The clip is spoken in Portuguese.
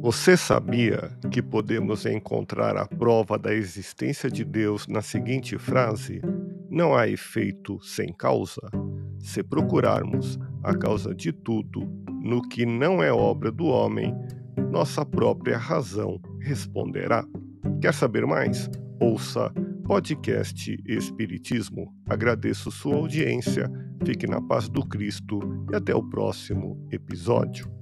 Você sabia que podemos encontrar a prova da existência de Deus na seguinte frase: Não há efeito sem causa? Se procurarmos a causa de tudo no que não é obra do homem, nossa própria razão responderá. Quer saber mais? Ouça podcast Espiritismo. Agradeço sua audiência, fique na paz do Cristo e até o próximo episódio.